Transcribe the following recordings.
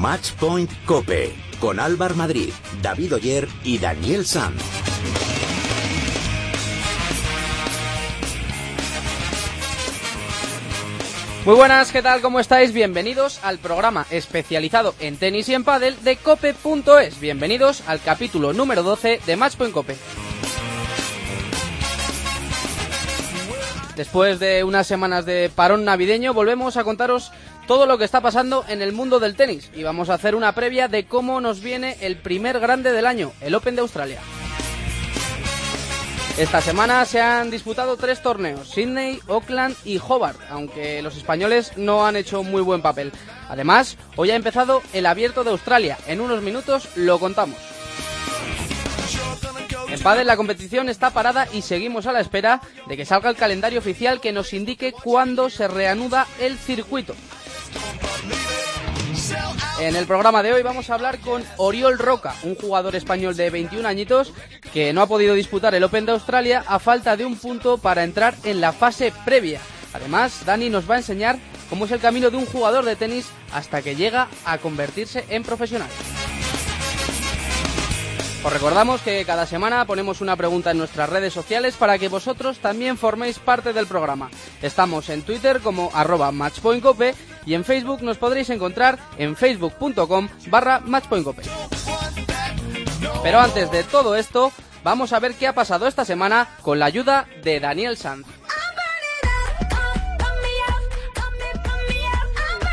Matchpoint Cope con Álvar Madrid, David Oyer y Daniel Sanz. Muy buenas, ¿qué tal? ¿Cómo estáis? Bienvenidos al programa especializado en tenis y en pádel de cope.es. Bienvenidos al capítulo número 12 de Matchpoint Cope. Después de unas semanas de parón navideño, volvemos a contaros todo lo que está pasando en el mundo del tenis y vamos a hacer una previa de cómo nos viene el primer grande del año, el Open de Australia. Esta semana se han disputado tres torneos, Sydney, Auckland y Hobart, aunque los españoles no han hecho muy buen papel. Además, hoy ha empezado el Abierto de Australia. En unos minutos lo contamos. En Padel la competición está parada y seguimos a la espera de que salga el calendario oficial que nos indique cuándo se reanuda el circuito. En el programa de hoy vamos a hablar con Oriol Roca, un jugador español de 21 añitos que no ha podido disputar el Open de Australia a falta de un punto para entrar en la fase previa. Además, Dani nos va a enseñar cómo es el camino de un jugador de tenis hasta que llega a convertirse en profesional. Os recordamos que cada semana ponemos una pregunta en nuestras redes sociales para que vosotros también forméis parte del programa. Estamos en Twitter como arroba matchpointcope y en Facebook nos podréis encontrar en facebook.com barra matchpointcope. Pero antes de todo esto, vamos a ver qué ha pasado esta semana con la ayuda de Daniel Sanz.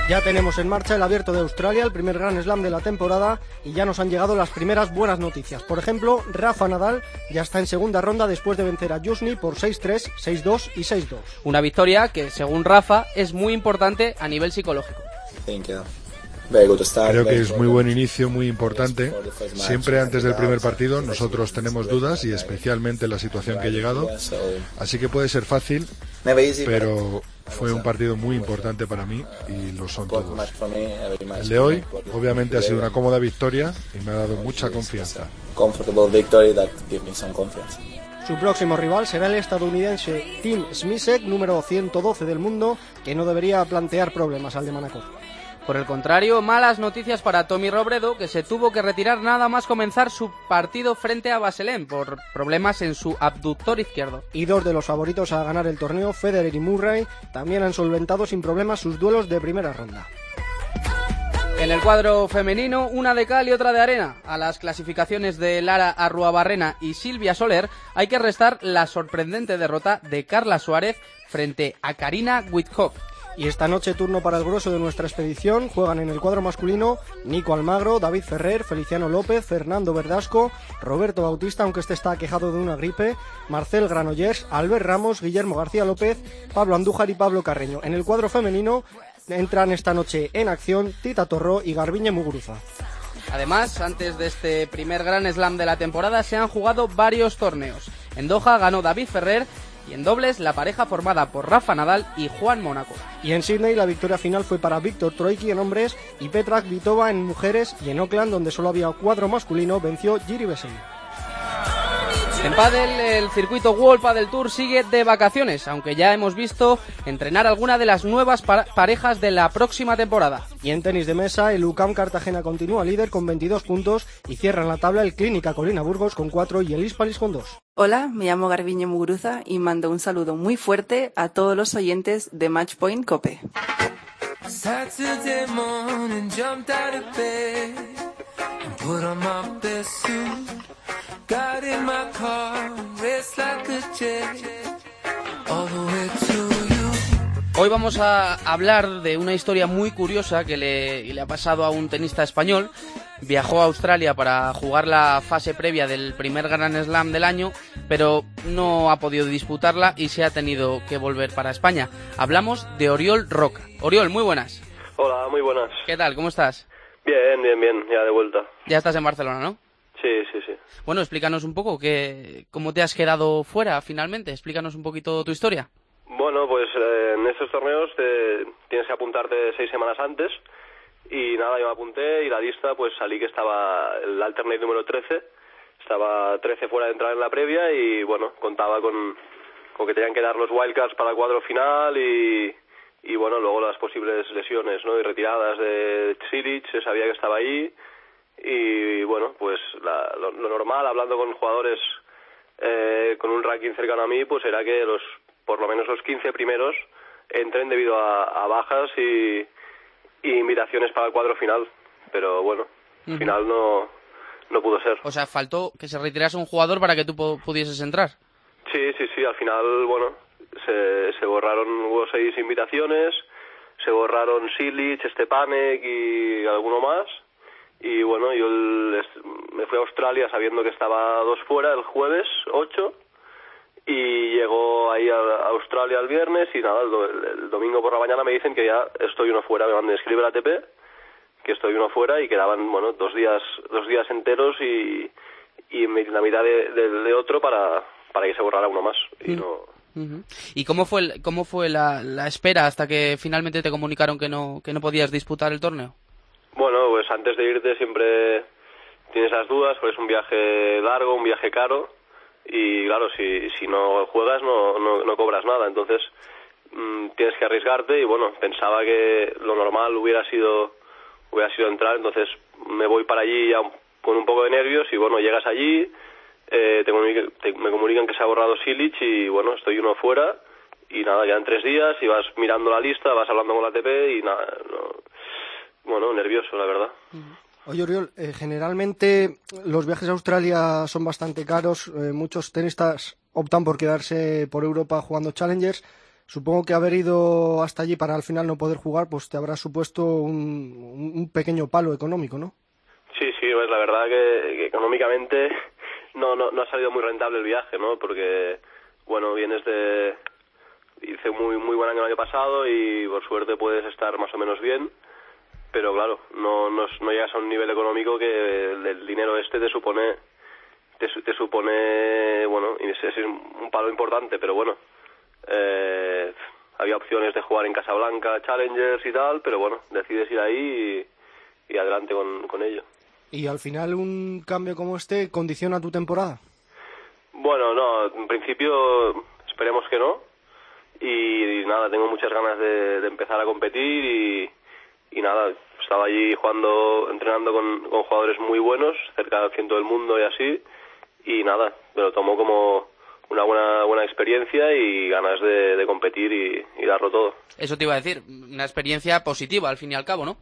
Ya tenemos en marcha el abierto de Australia, el primer Grand Slam de la temporada, y ya nos han llegado las primeras buenas noticias. Por ejemplo, Rafa Nadal ya está en segunda ronda después de vencer a Jusni por 6-3, 6-2 y 6-2. Una victoria que, según Rafa, es muy importante a nivel psicológico. Creo que es muy buen inicio, muy importante. Siempre antes del primer partido nosotros tenemos dudas y especialmente la situación que he llegado. Así que puede ser fácil, pero fue un partido muy importante para mí y lo son todos. El de hoy obviamente ha sido una cómoda victoria y me ha dado mucha confianza. Su próximo rival será el estadounidense Tim Smisek, número 112 del mundo, que no debería plantear problemas al de Manacor. Por el contrario, malas noticias para Tommy Robredo, que se tuvo que retirar nada más comenzar su partido frente a Baselén por problemas en su abductor izquierdo. Y dos de los favoritos a ganar el torneo, Federer y Murray, también han solventado sin problemas sus duelos de primera ronda. En el cuadro femenino, una de cal y otra de arena. A las clasificaciones de Lara Arruabarrena y Silvia Soler hay que restar la sorprendente derrota de Carla Suárez frente a Karina Wittkopf. Y esta noche turno para el grueso de nuestra expedición. Juegan en el cuadro masculino Nico Almagro, David Ferrer, Feliciano López, Fernando Verdasco, Roberto Bautista, aunque este está quejado de una gripe, Marcel Granollers, Albert Ramos, Guillermo García López, Pablo Andújar y Pablo Carreño. En el cuadro femenino entran esta noche en acción Tita Torró y Garbiñe Muguruza. Además, antes de este primer gran slam de la temporada se han jugado varios torneos. En Doha ganó David Ferrer y en dobles la pareja formada por Rafa Nadal y Juan Mónaco. Y en Sydney la victoria final fue para Víctor Troicki en hombres y Petra Kvitova en mujeres y en Auckland donde solo había cuadro masculino venció Giri Besey. En pádel, el circuito World Padel Tour sigue de vacaciones, aunque ya hemos visto entrenar alguna de las nuevas parejas de la próxima temporada. Y en tenis de mesa, el UCAM Cartagena continúa líder con 22 puntos y cierra en la tabla el Clínica Colina Burgos con 4 y el Hispalis con 2. Hola, me llamo Garbiñe Muguruza y mando un saludo muy fuerte a todos los oyentes de Matchpoint Cope. Hoy vamos a hablar de una historia muy curiosa que le, ha pasado a un tenista español. Viajó a Australia para jugar la fase previa del primer Grand Slam del año, pero no ha podido disputarla y se ha tenido que volver para España. Hablamos de Oriol Roca. Oriol, muy buenas. Hola, muy buenas. ¿Qué tal? ¿Cómo estás? Bien, bien, bien, ya de vuelta. Ya estás en Barcelona, ¿no? Sí, sí, sí. Bueno, explícanos un poco que, cómo te has quedado fuera finalmente. Explícanos un poquito tu historia. Bueno, pues eh, en estos torneos te, tienes que apuntarte seis semanas antes y nada, yo me apunté y la lista pues salí que estaba el alternate número 13, estaba 13 fuera de entrar en la previa y bueno, contaba con, con que tenían que dar los wildcards para el cuadro final y, y bueno, luego las posibles lesiones ¿no? y retiradas de Cilic, se sabía que estaba ahí y bueno, pues lo, normal, hablando con jugadores eh, con un ranking cercano a mí, pues era que los por lo menos los 15 primeros entren debido a, bajas y, invitaciones para el cuadro final. Pero bueno, al final no, no pudo ser. O sea, faltó que se retirase un jugador para que tú pudieses entrar. Sí, sí, sí. Al final, bueno, se, se borraron, hubo seis invitaciones, se borraron Silic, Stepanek y alguno más y bueno, yo me fui a Australia sabiendo que estaba dos fuera el jueves 8 y llegó ahí a Australia el viernes y nada, el, domingo por la mañana me dicen que ya estoy uno fuera, me mandan a escribir la ATP que estoy uno fuera y quedaban bueno dos días dos días enteros y, y la mitad de, otro para, para que se borrara uno más y mm. no ¿Y cómo fue cómo fue la, la espera hasta que finalmente te comunicaron que no que no podías disputar el torneo? Bueno, pues antes de irte siempre tienes las dudas, porque es un viaje largo, un viaje caro, y claro, si, si no juegas no, no, cobras nada, entonces mm, tienes que arriesgarte y bueno, pensaba que lo normal hubiera sido, hubiera sido entrar, entonces me voy para allí ya con un poco de nervios y bueno, llegas allí, eh, me comunican que se ha borrado Silic y bueno, estoy uno fuera y nada, en tres días y vas mirando la lista, vas hablando con la ATP y nada, no, bueno, nervioso, la verdad. Oye, Oriol, eh, generalmente los viajes a Australia son bastante caros. Eh, muchos tenistas optan por quedarse por Europa jugando Challengers. Supongo que haber ido hasta allí para al final no poder jugar, pues te habrá supuesto un, pequeño palo económico, ¿no? Sí, sí, pues la verdad que, económicamente no, no, no ha salido muy rentable el viaje, ¿no? Porque, bueno, vienes de... Hice muy, muy buen año el año pasado y por suerte puedes estar más o menos bien pero claro, no, no, no, llegas a un nivel económico que el, dinero este te supone, te, te supone, bueno, y es, un palo importante, pero bueno, eh, había opciones de jugar en Casablanca, Challengers y tal, pero bueno, decides ir ahí y, adelante con, con ello. ¿Y al final un cambio como este condiciona tu temporada? Bueno, no, en principio esperemos que no. Y, nada, tengo muchas ganas de empezar a competir y, y nada, estaba allí jugando, entrenando con, con jugadores muy buenos, cerca del ciento del mundo y así, y nada, me lo tomo como una buena buena experiencia y ganas de, competir y, darlo todo. Eso te iba a decir, una experiencia positiva al fin y al cabo, ¿no?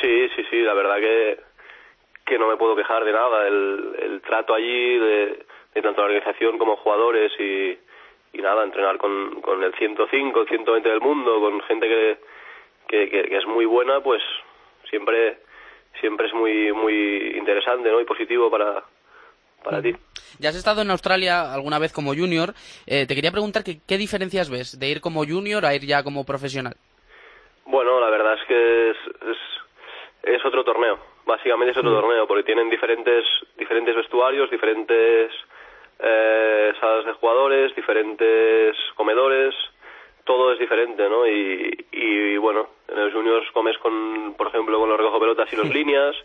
Sí, sí, sí, la verdad que, que no me puedo quejar de nada. El, el trato allí de, de tanto la organización como jugadores y, y nada, entrenar con, con el 105, el 120 del mundo, con gente que que, es muy buena, pues siempre siempre es muy muy interesante ¿no? y positivo para, para ti. Ya has estado en Australia alguna vez como junior. Eh, te quería preguntar que, qué diferencias ves de ir como junior a ir ya como profesional. Bueno, la verdad es que es, es, otro torneo. Básicamente es otro mm. torneo porque tienen diferentes diferentes vestuarios, diferentes eh, salas de jugadores, diferentes comedores, todo es diferente, ¿no? Y, y, bueno, en los juniors comes con, por ejemplo, con los recojo pelotas y los líneas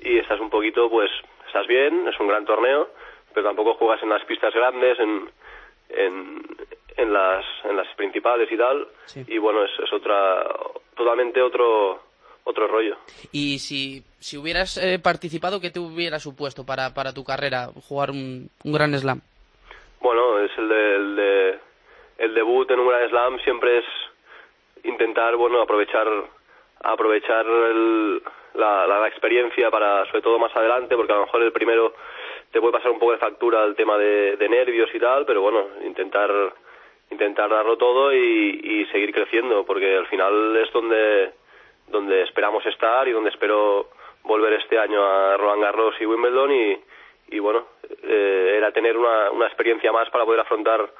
y estás un poquito, pues, estás bien, es un gran torneo, pero tampoco juegas en las pistas grandes, en, en, en las, en las principales y tal. Y bueno, es, es otra, totalmente otro, otro rollo. Y si, si hubieras eh, participado, ¿qué te hubiera supuesto para, para tu carrera jugar un, un gran slam? Bueno, es el de el debut en un Grand Slam siempre es intentar, bueno, aprovechar aprovechar la, la, experiencia para, sobre todo más adelante, porque a lo mejor el primero te puede pasar un poco de factura el tema de, nervios y tal, pero bueno, intentar intentar darlo todo y, y, seguir creciendo, porque al final es donde donde esperamos estar y donde espero volver este año a Roland Garros y Wimbledon y, y bueno, eh, era tener una, una experiencia más para poder afrontar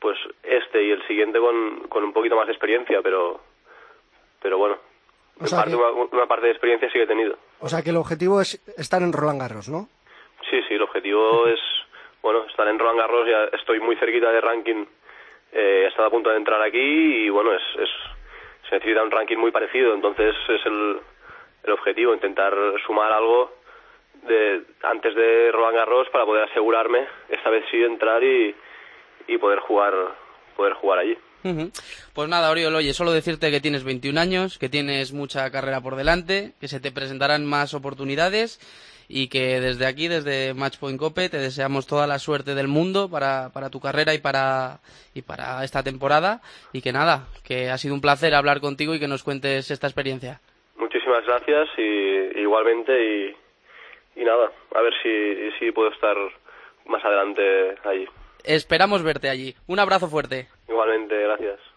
pues este y el siguiente con, con un poquito más de experiencia, pero, pero bueno, una, parte de experiencia sí que he tenido. O sea que el objetivo es estar en Roland Garros, ¿no? Sí, sí, el objetivo es, bueno, estar en Roland Garros, ya estoy muy cerquita de ranking, eh, he estado a punto de entrar aquí y bueno, es, es, se necesita un ranking muy parecido, entonces es el, el objetivo, intentar sumar algo de antes de Roland Garros para poder asegurarme esta vez sí entrar y, y poder jugar poder jugar allí. Pues nada, Oriol, oye, solo decirte que tienes 21 años, que tienes mucha carrera por delante, que se te presentarán más oportunidades y que desde aquí, desde Matchpoint Cope, te deseamos toda la suerte del mundo para, para tu carrera y para, y para esta temporada. Y que nada, que ha sido un placer hablar contigo y que nos cuentes esta experiencia. Muchísimas gracias y igualmente y, y nada, a ver si, si puedo estar más adelante allí. Esperamos verte allí. Un abrazo fuerte. Igualmente, gracias.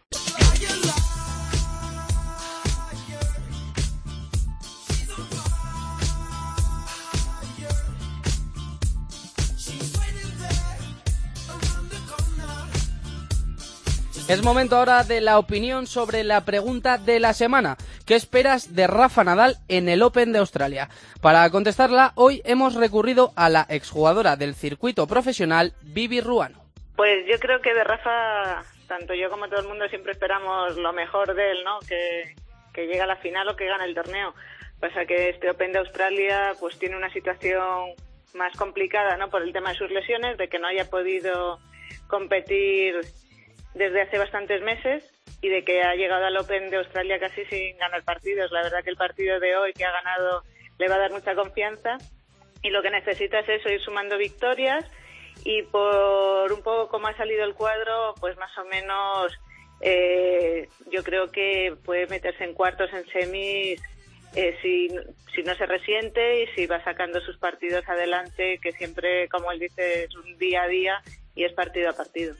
Es momento ahora de la opinión sobre la pregunta de la semana. ¿Qué esperas de Rafa Nadal en el Open de Australia? Para contestarla, hoy hemos recurrido a la exjugadora del circuito profesional, Vivi Ruano. Pues yo creo que de Rafa, tanto yo como todo el mundo siempre esperamos lo mejor de él, ¿no? Que, que llegue a la final o que gane el torneo. Pasa que este Open de Australia pues tiene una situación más complicada, ¿no? Por el tema de sus lesiones, de que no haya podido competir desde hace bastantes meses y de que ha llegado al Open de Australia casi sin ganar partidos. La verdad que el partido de hoy que ha ganado le va a dar mucha confianza y lo que necesita es eso, ir sumando victorias y por un poco como ha salido el cuadro, pues más o menos eh, yo creo que puede meterse en cuartos, en semis, eh, si, si no se resiente y si va sacando sus partidos adelante, que siempre, como él dice, es un día a día y es partido a partido.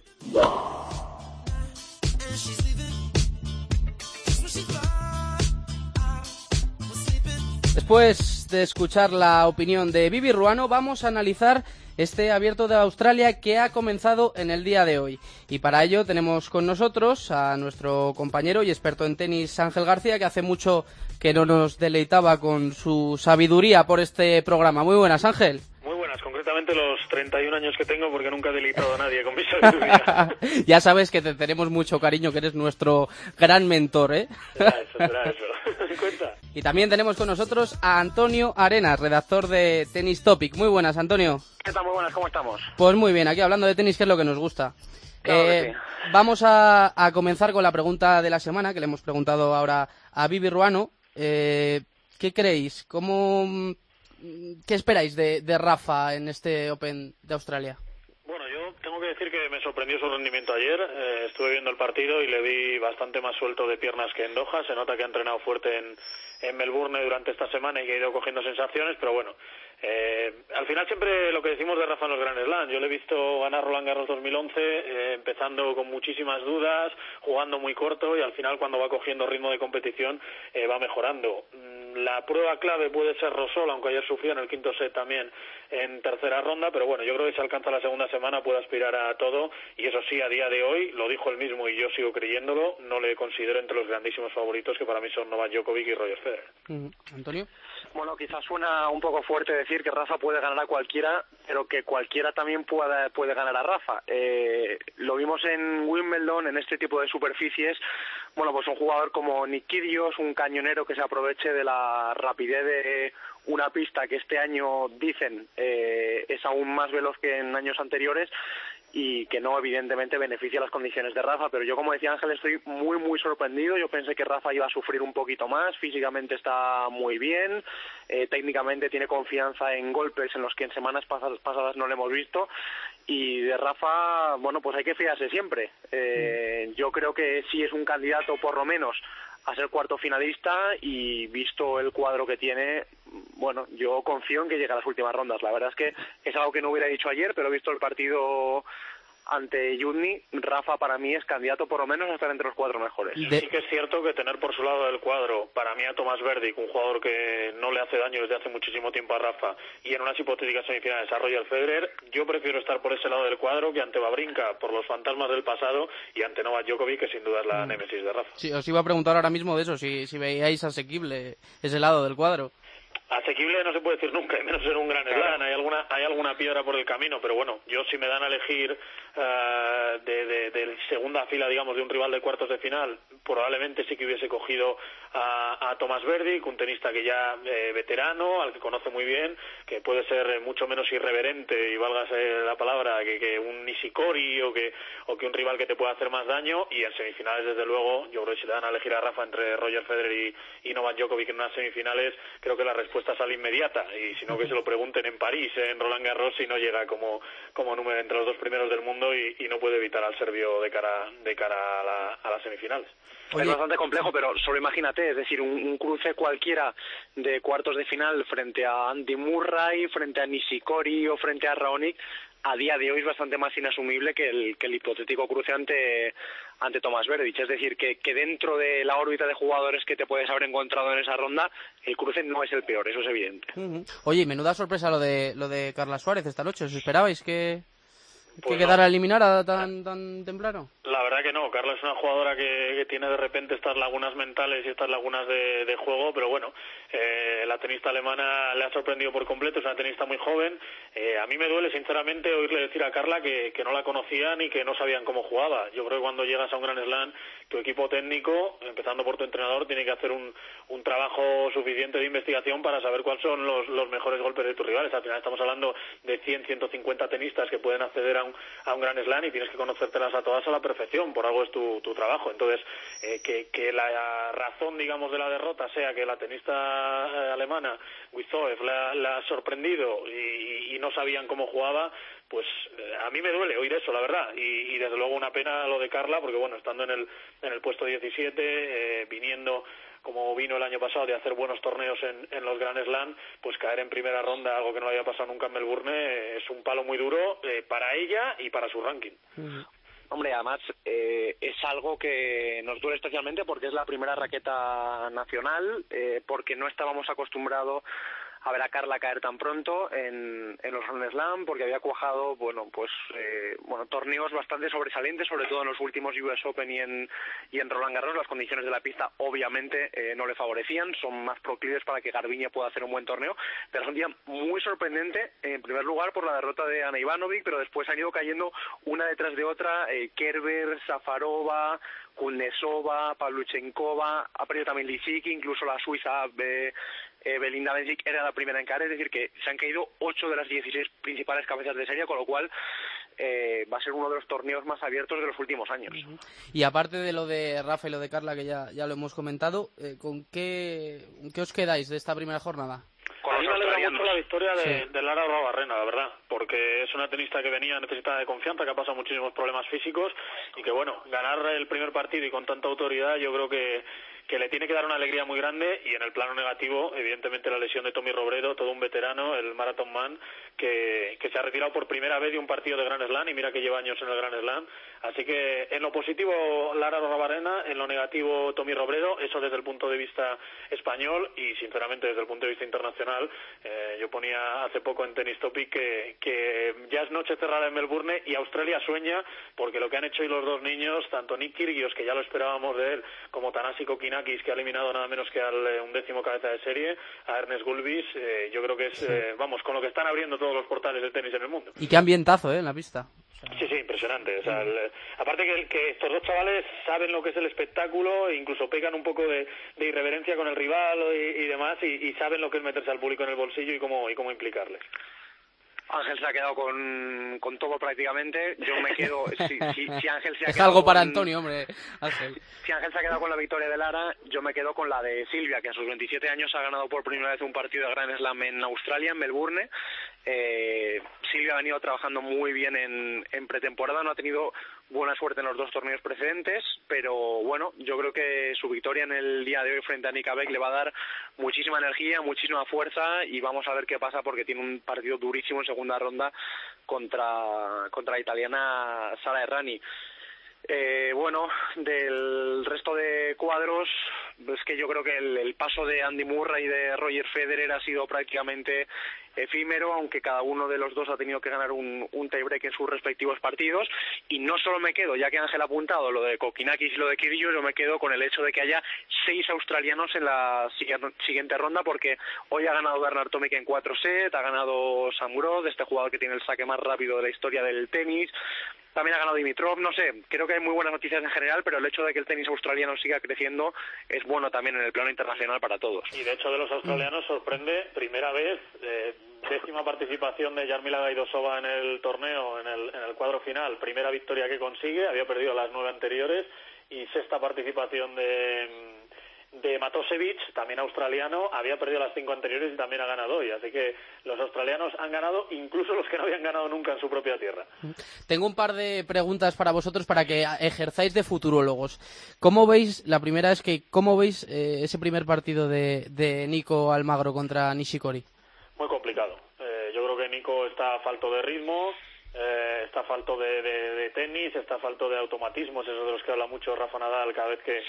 Después de escuchar la opinión de Vivi Ruano, vamos a analizar este abierto de Australia que ha comenzado en el día de hoy. Y para ello tenemos con nosotros a nuestro compañero y experto en tenis Ángel García, que hace mucho que no nos deleitaba con su sabiduría por este programa. Muy buenas, Ángel concretamente los 31 años que tengo porque nunca he delicado a nadie con mi sabiduría. ya sabes que te tenemos mucho cariño, que eres nuestro gran mentor, ¿eh? Será eso, será eso. Cuenta. Y también tenemos con nosotros a Antonio Arenas, redactor de Tennis Topic. Muy buenas, Antonio. ¿Qué tal? Muy buenas, ¿cómo estamos? Pues muy bien, aquí hablando de tenis, que es lo que nos gusta. Eh, vamos a, comenzar con la pregunta de la semana, que le hemos preguntado ahora a Vivi Ruano. Eh, ¿Qué creéis? ¿Cómo ¿Qué esperáis de, Rafa en este Open de Australia? Bueno, yo tengo que decir que me sorprendió su rendimiento ayer. Eh, estuve viendo el partido y le vi bastante más suelto de piernas que en Doha. Se nota que ha entrenado fuerte en Melbourne durante esta semana y que ha ido cogiendo sensaciones, pero bueno, eh, al final siempre lo que decimos de Rafa en los Grand Slam, yo le he visto ganar Roland Garros 2011 eh, empezando con muchísimas dudas, jugando muy corto y al final cuando va cogiendo ritmo de competición eh, va mejorando. Mm, la prueba clave puede ser Rosol, aunque ayer sufrió en el quinto set también en tercera ronda, pero bueno, yo creo que si alcanza la segunda semana puede aspirar a todo y eso sí, a día de hoy, lo dijo él mismo y yo sigo creyéndolo, no le considero entre los grandísimos favoritos que para mí son Novak Djokovic y Roger Federer. Mm, Antonio. Bueno, quizás suena un poco fuerte decir que Rafa puede ganar a cualquiera, pero que cualquiera también puede, puede ganar a Rafa. Eh, lo vimos en Wimbledon, en este tipo de superficies. Bueno, pues un jugador como Nick un cañonero que se aproveche de la rapidez de una pista que este año dicen eh, es aún más veloz que en años anteriores y que no evidentemente beneficia las condiciones de Rafa, pero yo como decía Ángel estoy muy muy sorprendido, yo pensé que Rafa iba a sufrir un poquito más, físicamente está muy bien, eh, técnicamente tiene confianza en golpes en los que en semanas pasadas, pasadas no le hemos visto. Y de Rafa, bueno pues hay que fiarse siempre, eh, yo creo que sí es un candidato por lo menos a ser cuarto finalista y visto el cuadro que tiene, bueno, yo confío en que llegue a las últimas rondas. La verdad es que es algo que no hubiera dicho ayer, pero visto el partido ante Yudny, Rafa para mí es candidato por lo menos a estar entre los cuatro mejores. Sí que es cierto que tener por su lado del cuadro, para mí a Tomás Verdic, un jugador que no le hace daño desde hace muchísimo tiempo a Rafa, y en unas hipotéticas semifinales a Roger Federer, yo prefiero estar por ese lado del cuadro que ante Babrinka, por los fantasmas del pasado, y ante Novak Djokovic, que sin duda es la mm. némesis de Rafa. Sí, os iba a preguntar ahora mismo de eso, si, si veíais asequible ese lado del cuadro. Asequible no se puede decir nunca, y menos en un gran slam. Hay alguna, hay alguna piedra por el camino, pero bueno, yo si me dan a elegir uh, de, de, segunda fila, digamos, de un rival de cuartos de final, probablemente sí que hubiese cogido a, a Tomás Verdi, un tenista que ya eh, veterano, al que conoce muy bien, que puede ser mucho menos irreverente, y válgase la palabra, que, un Nishikori o que, o que un rival que te pueda hacer más daño. Y en semifinales, desde luego, yo creo que si le dan a elegir a Rafa entre Roger Federer y, y Novak Djokovic en unas semifinales, creo que la respuesta sale inmediata. Y si no, que se lo pregunten en París, en Roland Garros, si no llega como número entre los dos primeros del mundo y, y no puede evitar al serbio de cara, de cara a, la, a las semifinales. Oye. Es bastante complejo, pero solo imagínate, es decir, un, un, cruce cualquiera de cuartos de final frente a Andy Murray, frente a Nishikori o frente a Raonic, a día de hoy es bastante más inasumible que el, que el hipotético cruce ante, ante Tomás Verdich. Es decir, que, que dentro de la órbita de jugadores que te puedes haber encontrado en esa ronda, el cruce no es el peor, eso es evidente. Uh -huh. Oye, menuda sorpresa lo de, lo de Carla Suárez esta noche. ¿Os esperabais que, pues que quedara no. eliminada tan, tan temprano? La verdad que no. Carla es una jugadora que, que tiene de repente estas lagunas mentales y estas lagunas de, de juego, pero bueno, eh, la tenista alemana le ha sorprendido por completo. Es una tenista muy joven. Eh, a mí me duele, sinceramente, oírle decir a Carla que, que no la conocían y que no sabían cómo jugaba. Yo creo que cuando llegas a un Gran Slam, tu equipo técnico, empezando por tu entrenador, tiene que hacer un, un trabajo suficiente de investigación para saber cuáles son los, los mejores golpes de tus rivales. Al final estamos hablando de 100, 150 tenistas que pueden acceder a un, a un Gran Slam y tienes que conocértelas a todas a la perfección. Por algo es tu, tu trabajo. Entonces, eh, que, que la razón, digamos, de la derrota sea que la tenista eh, alemana, Wizoev, la, ha sorprendido y, y no sabían cómo jugaba, pues eh, a mí me duele oír eso, la verdad. Y, y, desde luego una pena lo de Carla, porque bueno, estando en el, en el puesto 17, eh, viniendo como vino el año pasado de hacer buenos torneos en, los Grand Slam, pues caer en primera ronda, algo que no había pasado nunca en Melbourne, es un palo muy duro eh, para ella y para su ranking. Mm. Hombre, además eh, es algo que nos duele especialmente porque es la primera raqueta nacional, eh, porque no estábamos acostumbrados a ver a Carla caer tan pronto en, en los Grand Slam porque había cuajado bueno pues eh, bueno torneos bastante sobresalientes sobre todo en los últimos US Open y en y en Roland Garros. Las condiciones de la pista obviamente eh, no le favorecían. Son más proclives para que Garbiñe pueda hacer un buen torneo. Pero es un día muy sorprendente en primer lugar por la derrota de Ana Ivanovic pero después han ido cayendo una detrás de otra eh, Kerber Safarova Kunesova, Pavluchenkova, ha perdido también Lisicki, incluso la suiza eh, Belinda Bencic era la primera en caer, es decir, que se han caído 8 de las 16 principales cabezas de serie, con lo cual eh, va a ser uno de los torneos más abiertos de los últimos años. Uh -huh. Y aparte de lo de Rafa y lo de Carla, que ya, ya lo hemos comentado, eh, ¿con qué, qué os quedáis de esta primera jornada? Con a mí me alegra mucho la victoria de, sí. de Lara Barrena, la verdad, porque es una tenista que venía necesitada de confianza, que ha pasado muchísimos problemas físicos y que, bueno, ganar el primer partido y con tanta autoridad, yo creo que que le tiene que dar una alegría muy grande y en el plano negativo, evidentemente la lesión de Tommy Robredo, todo un veterano, el Marathon Man, que, que se ha retirado por primera vez de un partido de Grand Slam y mira que lleva años en el Grand Slam. Así que en lo positivo Lara Robarena, en lo negativo Tommy Robredo, eso desde el punto de vista español y sinceramente desde el punto de vista internacional. Eh, yo ponía hace poco en Tennis Topic que, que ya es noche cerrada en Melbourne y Australia sueña porque lo que han hecho hoy los dos niños, tanto Nick Kyrgios, que ya lo esperábamos de él, como Tanasi Kokina, Kokinakis, que ha eliminado nada menos que al eh, undécimo cabeza de serie, a Ernest Gulbis, eh, yo creo que es, eh, vamos, con lo que están abriendo todos los portales de tenis en el mundo. Y qué ambientazo, ¿eh? En la pista. Sí, sí, impresionante. O sea, el, aparte que, que, estos dos chavales saben lo que es el espectáculo, e incluso pegan un poco de, de irreverencia con el rival y, y demás, y, y, saben lo que es meterse al público en el bolsillo y cómo, y cómo implicarles. Ángel se ha quedado con, con todo prácticamente. Yo me quedo. Si, si, si Ángel se ha es quedado algo para con, Antonio, hombre. Ángel. Si Ángel se ha quedado con la victoria de Lara, yo me quedo con la de Silvia, que a sus 27 años ha ganado por primera vez un partido de Grand Slam en Australia, en Melbourne. Eh, Silvia ha venido trabajando muy bien en, en pretemporada, no ha tenido buena suerte en los dos torneos precedentes, pero bueno, yo creo que su victoria en el día de hoy frente a Nika Beck le va a dar muchísima energía, muchísima fuerza y vamos a ver qué pasa porque tiene un partido durísimo en segunda ronda contra, contra la italiana Sara Errani. Eh, bueno, del resto de cuadros, es que yo creo que el, paso de Andy Murray y de Roger Federer ha sido prácticamente efímero, aunque cada uno de los dos ha tenido que ganar un, un tiebreak en sus respectivos partidos. Y no solo me quedo, ya que Ángel ha apuntado lo de Kokinakis y lo de Kyrgios, yo me quedo con el hecho de que haya seis australianos en la siguiente ronda porque hoy ha ganado Bernard Tomic en cuatro sets, ha ganado Sam Groth, este jugador que tiene el saque más rápido de la historia del tenis, también ha ganado Dimitrov, no sé, creo que hay muy buenas noticias en general, pero el hecho de que el tenis australiano siga creciendo es bueno también en el plano internacional para todos. Y de hecho de los australianos sorprende primera vez eh, décima participación de Jarmila Gaidosova en el torneo, en el, en el cuadro final, primera victoria que consigue, había perdido las nueve anteriores y sexta participación de de Matosevic, también australiano, había perdido las cinco anteriores y también ha ganado hoy. Así que los australianos han ganado, incluso los que no habían ganado nunca en su propia tierra. Tengo un par de preguntas para vosotros para que ejerzáis de futurólogos. ¿Cómo veis, la primera es que, ¿cómo veis eh, ese primer partido de, de Nico Almagro contra Nishikori? Muy complicado. Eh, yo creo que Nico está falto de ritmo, eh, está falto de, de, tenis, está falto de automatismos, esos de los que habla mucho Rafa Nadal cada vez que,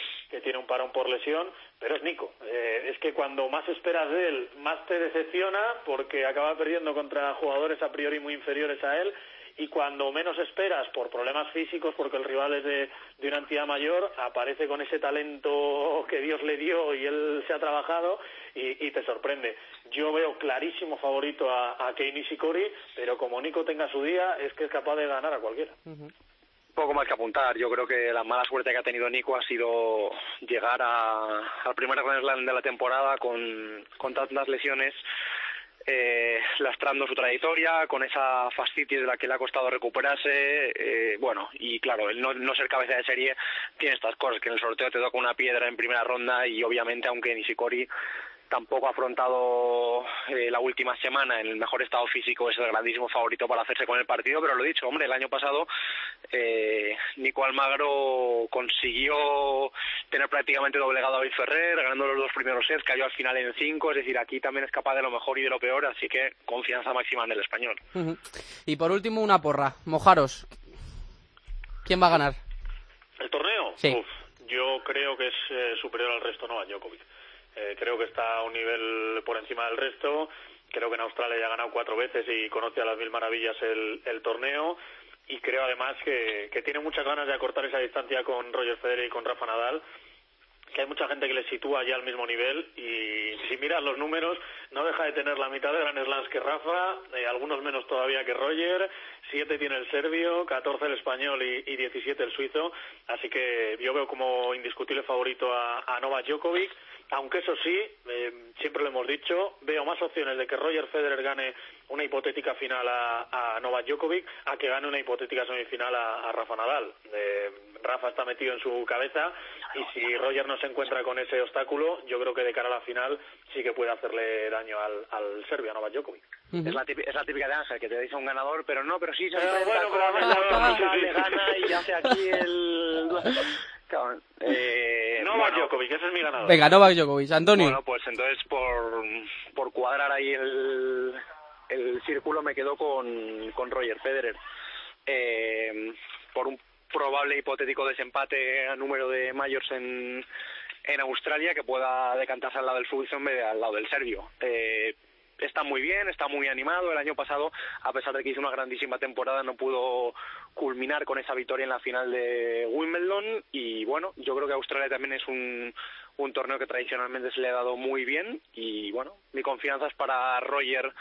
tiene un parón por lesión, pero es Nico. Eh, es que cuando más esperas de él, más te decepciona porque acaba perdiendo contra jugadores a priori muy inferiores a él y cuando menos esperas por problemas físicos, porque el rival es de, una entidad mayor, aparece con ese talento que Dios le dio y él se ha trabajado y, te sorprende. Yo veo clarísimo favorito a, a Kei Nishikori, pero como Nico tenga su día, es que es capaz de ganar a cualquiera. Poco más que apuntar. Yo creo que la mala suerte que ha tenido Nico ha sido llegar al primer Grand Slam de la temporada con, con tantas lesiones eh, lastrando su trayectoria, con esa fascitis de la que le ha costado recuperarse, eh, bueno, y claro, el no, no, ser cabeza de serie tiene estas cosas, que en el sorteo te toca una piedra en primera ronda y obviamente aunque Nishikori tampoco ha afrontado eh, la última semana en el mejor estado físico, es el grandísimo favorito para hacerse con el partido, pero lo he dicho, hombre, el año pasado eh, Nico Almagro consiguió tener prácticamente doblegado a David Ferrer, ganando los dos primeros sets, cayó al final en cinco, es decir, aquí también es capaz de lo mejor y de lo peor, así que confianza máxima en el español. Y por último, una porra, mojaros. ¿Quién va a ganar? ¿El torneo? Sí. yo creo que es eh, superior al resto, no a Djokovic. Eh, creo que está a un nivel por encima del resto. Creo que en Australia ya ha ganado cuatro veces y conoce a las mil maravillas el, el torneo. Y creo además que, tiene muchas ganas de acortar esa distancia con Roger Federer y con Rafa Nadal que hay mucha gente que le sitúa ya al mismo nivel y si miras los números no deja de tener la mitad de Grand Slams que Rafa, eh, algunos menos todavía que Roger, siete tiene el serbio, 14 el español y, y 17 el suizo, así que yo veo como indiscutible favorito a, a Novak Djokovic aunque eso sí, eh, siempre lo hemos dicho, veo más opciones de que Roger Federer gane una hipotética final a, a Novak Djokovic a que gane una hipotética semifinal a, Rafa Nadal. Eh, Rafa está metido en su cabeza y si Roger no se encuentra con ese obstáculo, yo creo que de cara a la final sí que puede hacerle daño al, al serbio, a Novak Djokovic. es, la típica, es la típica de Ángel, que te dice un ganador, pero no, pero sí se eh, bueno, le gana y hace aquí el... Eh, Novak Djokovic, ese es mi ganador. Venga, Novak Djokovic. Antonio. Bueno, pues entonces por, por cuadrar ahí el, el círculo me quedo con, con Roger Federer. Eh, por un probable hipotético desempate a número de mayors en, en Australia que pueda decantarse al lado del suizo en vez de al lado del serbio. Eh, está muy bien, está muy animado. El año pasado, a pesar de que hizo una grandísima temporada, no pudo culminar con esa victoria en la final de Wimbledon. Y bueno, yo creo que Australia también es un, torneo que tradicionalmente se le ha dado muy bien. Y bueno, mi confianza es para Roger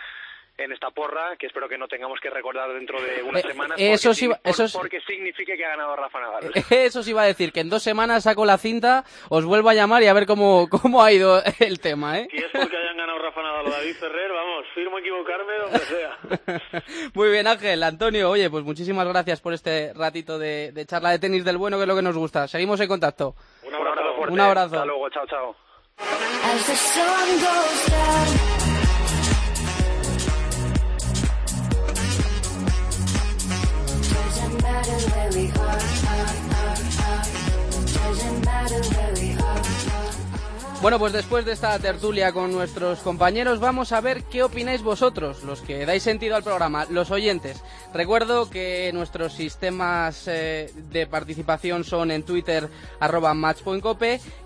en esta porra, que espero que no tengamos que recordar dentro de unas eh, semanas. Eso porque, sí, eso es... porque signifique que ha ganado Rafa Nadal. Eso sí va a decir, que en dos semanas saco la cinta, os vuelvo a llamar y a ver cómo, cómo ha ido el tema, ¿eh? Si es porque hayan ganado Rafa Nadal o David Ferrer, vamos, firmo equivocarme donde sea. Muy bien, Ángel, Antonio, oye, pues muchísimas gracias por este ratito de, de, charla de tenis del bueno, que es lo que nos gusta. Seguimos en contacto. Un abrazo. Un abrazo. Hasta luego, chao, chao. Bueno, pues después de esta tertulia con nuestros compañeros, vamos a ver qué opináis vosotros, los que dais sentido al programa, los oyentes. Recuerdo que nuestros sistemas eh, de participación son en Twitter arroba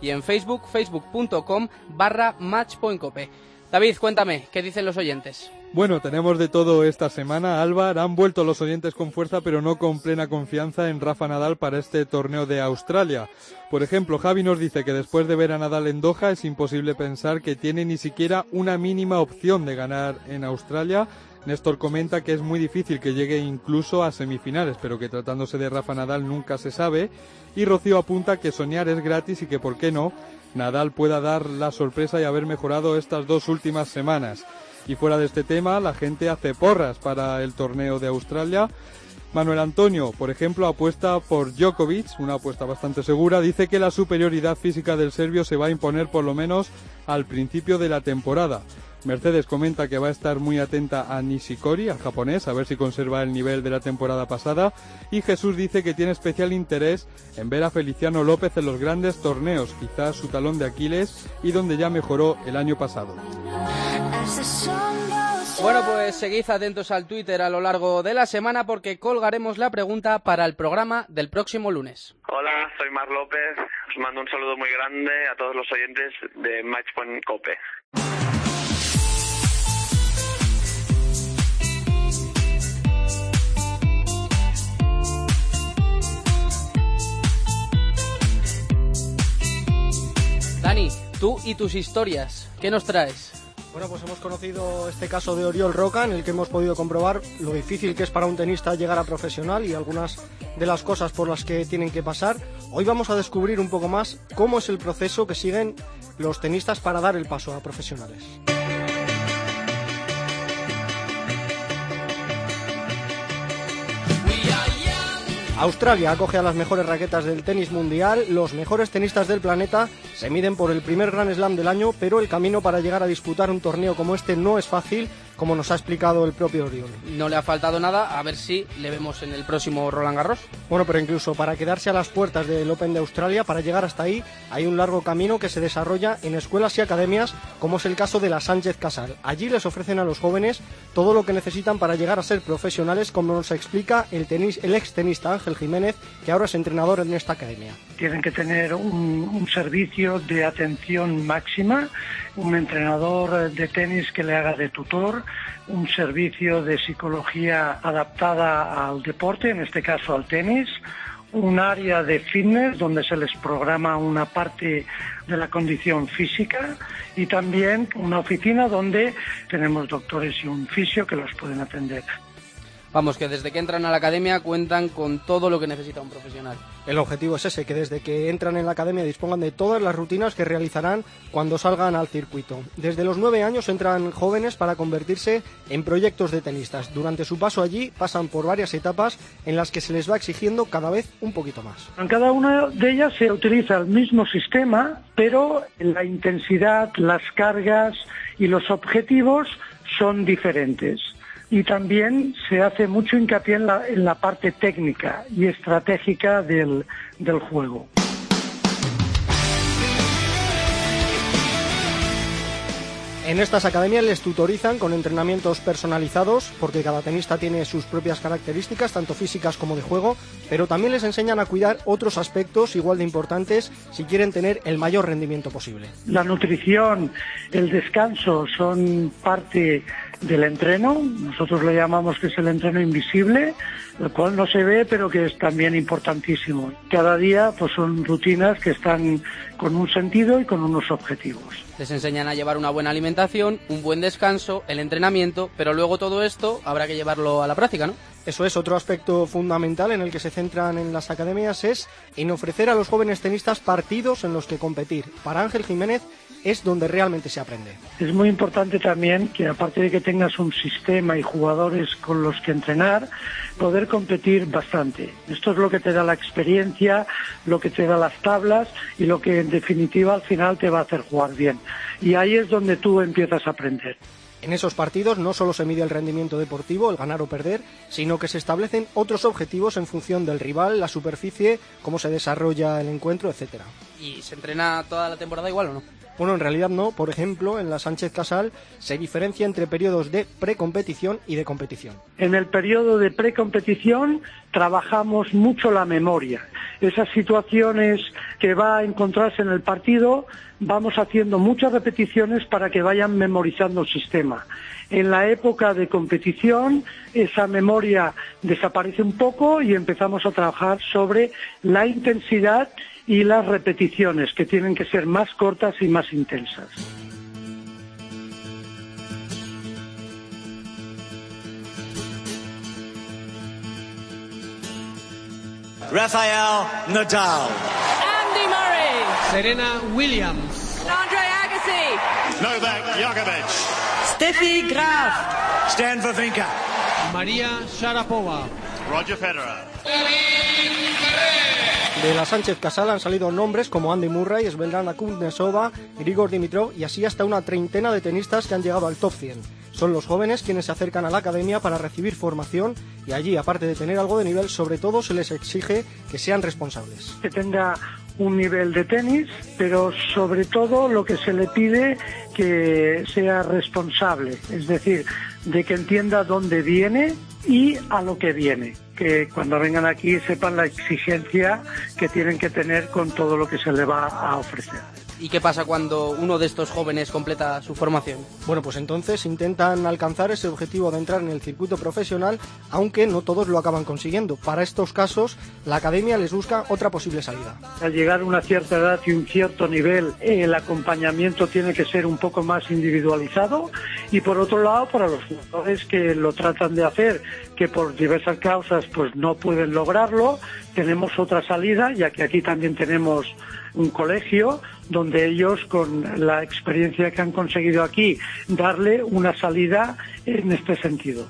y en Facebook facebook.com barra matchpointcope. David, cuéntame, ¿qué dicen los oyentes? Bueno, tenemos de todo esta semana. Álvaro, han vuelto los oyentes con fuerza, pero no con plena confianza en Rafa Nadal para este torneo de Australia. Por ejemplo, Javi nos dice que después de ver a Nadal en Doha es imposible pensar que tiene ni siquiera una mínima opción de ganar en Australia. Néstor comenta que es muy difícil que llegue incluso a semifinales, pero que tratándose de Rafa Nadal nunca se sabe. Y Rocío apunta que soñar es gratis y que, ¿por qué no?, Nadal pueda dar la sorpresa y haber mejorado estas dos últimas semanas. Y fuera de este tema, la gente hace porras para el torneo de Australia. Manuel Antonio, por ejemplo, apuesta por Djokovic, una apuesta bastante segura. Dice que la superioridad física del serbio se va a imponer por lo menos al principio de la temporada. Mercedes comenta que va a estar muy atenta a Nishikori, al japonés, a ver si conserva el nivel de la temporada pasada. Y Jesús dice que tiene especial interés en ver a Feliciano López en los grandes torneos, quizás su talón de Aquiles y donde ya mejoró el año pasado. Bueno, pues seguid atentos al Twitter a lo largo de la semana porque colgaremos la pregunta para el programa del próximo lunes. Hola, soy Mar López. Os mando un saludo muy grande a todos los oyentes de Matchpoint Cope. Y tus historias, ¿qué nos traes? Bueno, pues hemos conocido este caso de Oriol Roca en el que hemos podido comprobar lo difícil que es para un tenista llegar a profesional y algunas de las cosas por las que tienen que pasar. Hoy vamos a descubrir un poco más cómo es el proceso que siguen los tenistas para dar el paso a profesionales. Australia acoge a las mejores raquetas del tenis mundial, los mejores tenistas del planeta se miden por el primer Grand Slam del año, pero el camino para llegar a disputar un torneo como este no es fácil como nos ha explicado el propio Oriol. No le ha faltado nada, a ver si le vemos en el próximo Roland Garros. Bueno, pero incluso para quedarse a las puertas del Open de Australia, para llegar hasta ahí, hay un largo camino que se desarrolla en escuelas y academias, como es el caso de la Sánchez Casal. Allí les ofrecen a los jóvenes todo lo que necesitan para llegar a ser profesionales, como nos explica el, tenis, el ex tenista Ángel Jiménez, que ahora es entrenador en esta academia. Tienen que tener un, un servicio de atención máxima, un entrenador de tenis que le haga de tutor, un servicio de psicología adaptada al deporte, en este caso al tenis, un área de fitness donde se les programa una parte de la condición física y también una oficina donde tenemos doctores y un fisio que los pueden atender. Vamos, que desde que entran a la academia cuentan con todo lo que necesita un profesional. El objetivo es ese, que desde que entran en la academia dispongan de todas las rutinas que realizarán cuando salgan al circuito. Desde los nueve años entran jóvenes para convertirse en proyectos de tenistas. Durante su paso allí pasan por varias etapas en las que se les va exigiendo cada vez un poquito más. En cada una de ellas se utiliza el mismo sistema, pero la intensidad, las cargas y los objetivos son diferentes y también se hace mucho hincapié en la, en la parte técnica y estratégica del, del juego. En estas academias les tutorizan con entrenamientos personalizados, porque cada tenista tiene sus propias características, tanto físicas como de juego, pero también les enseñan a cuidar otros aspectos igual de importantes si quieren tener el mayor rendimiento posible. La nutrición, el descanso son parte del entreno, nosotros le llamamos que es el entreno invisible, el cual no se ve pero que es también importantísimo. Cada día pues son rutinas que están con un sentido y con unos objetivos. Les enseñan a llevar una buena alimentación, un buen descanso, el entrenamiento, pero luego todo esto habrá que llevarlo a la práctica, ¿no? Eso es otro aspecto fundamental en el que se centran en las academias es en ofrecer a los jóvenes tenistas partidos en los que competir. Para Ángel Jiménez es donde realmente se aprende. Es muy importante también que aparte de que tengas un sistema y jugadores con los que entrenar, poder competir bastante. Esto es lo que te da la experiencia, lo que te da las tablas y lo que en definitiva al final te va a hacer jugar bien. Y ahí es donde tú empiezas a aprender. En esos partidos no solo se mide el rendimiento deportivo, el ganar o perder, sino que se establecen otros objetivos en función del rival, la superficie, cómo se desarrolla el encuentro, etcétera. ¿Y se entrena toda la temporada igual o no? Bueno, en realidad no. Por ejemplo, en la Sánchez Casal se diferencia entre periodos de precompetición y de competición. En el periodo de precompetición trabajamos mucho la memoria. Esas situaciones que va a encontrarse en el partido, vamos haciendo muchas repeticiones para que vayan memorizando el sistema. En la época de competición, esa memoria desaparece un poco y empezamos a trabajar sobre la intensidad y las repeticiones, que tienen que ser más cortas y más intensas. Rafael Nadal. Andy Murray. Serena Williams. Andre Agassi. Novak Djokovic. Steffi Graf. Stan Wawrinka. María Sharapova. Roger Federer. De la Sánchez Casal han salido nombres como Andy Murray, Svetlana Kuznetsova, Grigor Dimitrov y así hasta una treintena de tenistas que han llegado al top 100. Son los jóvenes quienes se acercan a la academia para recibir formación y allí, aparte de tener algo de nivel, sobre todo se les exige que sean responsables. Que tenga un nivel de tenis, pero sobre todo lo que se le pide que sea responsable, es decir, de que entienda dónde viene y a lo que viene, que cuando vengan aquí sepan la exigencia que tienen que tener con todo lo que se le va a ofrecer. ¿Y qué pasa cuando uno de estos jóvenes completa su formación? Bueno, pues entonces intentan alcanzar ese objetivo de entrar en el circuito profesional, aunque no todos lo acaban consiguiendo. Para estos casos, la academia les busca otra posible salida. Al llegar a una cierta edad y un cierto nivel, el acompañamiento tiene que ser un poco más individualizado y por otro lado, para los jugadores que lo tratan de hacer, que por diversas causas pues no pueden lograrlo, tenemos otra salida, ya que aquí también tenemos un colegio donde ellos, con la experiencia que han conseguido aquí, darle una salida en este sentido.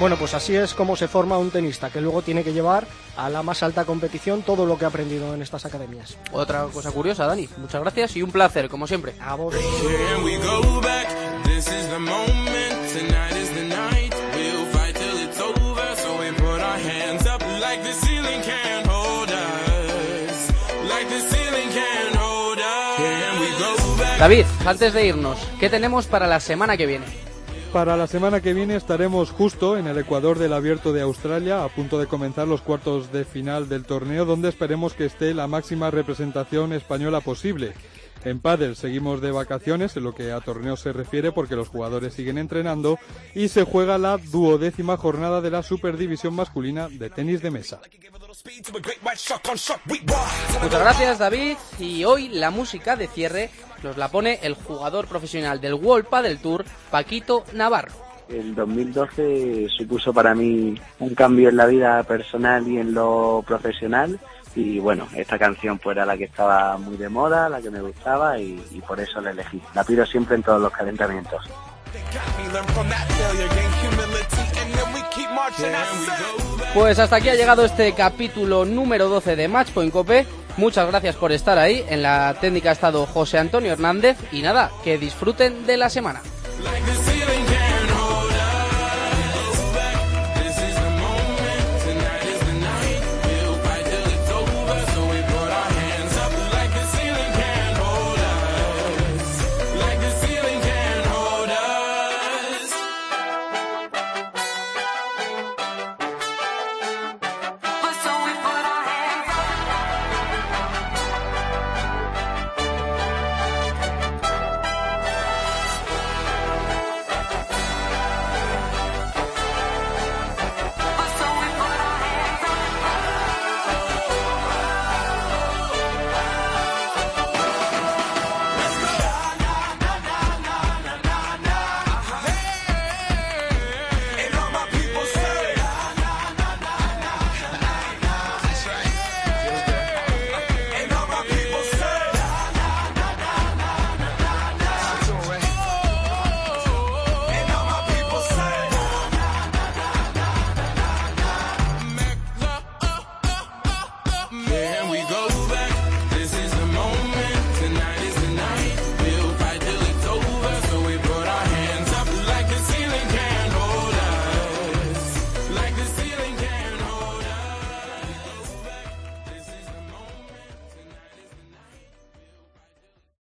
Bueno, pues así es como se forma un tenista, que luego tiene que llevar a la más alta competición todo lo que ha aprendido en estas academias. Otra cosa curiosa, Dani. Muchas gracias y un placer, como siempre. A vos. David, antes de irnos, ¿qué tenemos para la semana que viene? Para la semana que viene estaremos justo en el Ecuador del Abierto de Australia, a punto de comenzar los cuartos de final del torneo, donde esperemos que esté la máxima representación española posible. En pádel seguimos de vacaciones en lo que a torneos se refiere porque los jugadores siguen entrenando y se juega la duodécima jornada de la Superdivisión masculina de tenis de mesa. Muchas gracias David y hoy la música de cierre nos la pone el jugador profesional del World Padel Tour, Paquito Navarro. El 2012 supuso para mí un cambio en la vida personal y en lo profesional y bueno, esta canción pues era la que estaba muy de moda, la que me gustaba y, y por eso la elegí. La pido siempre en todos los calentamientos. Pues hasta aquí ha llegado este capítulo número 12 de Matchpoint Cope. Muchas gracias por estar ahí. En la técnica ha estado José Antonio Hernández y nada, que disfruten de la semana.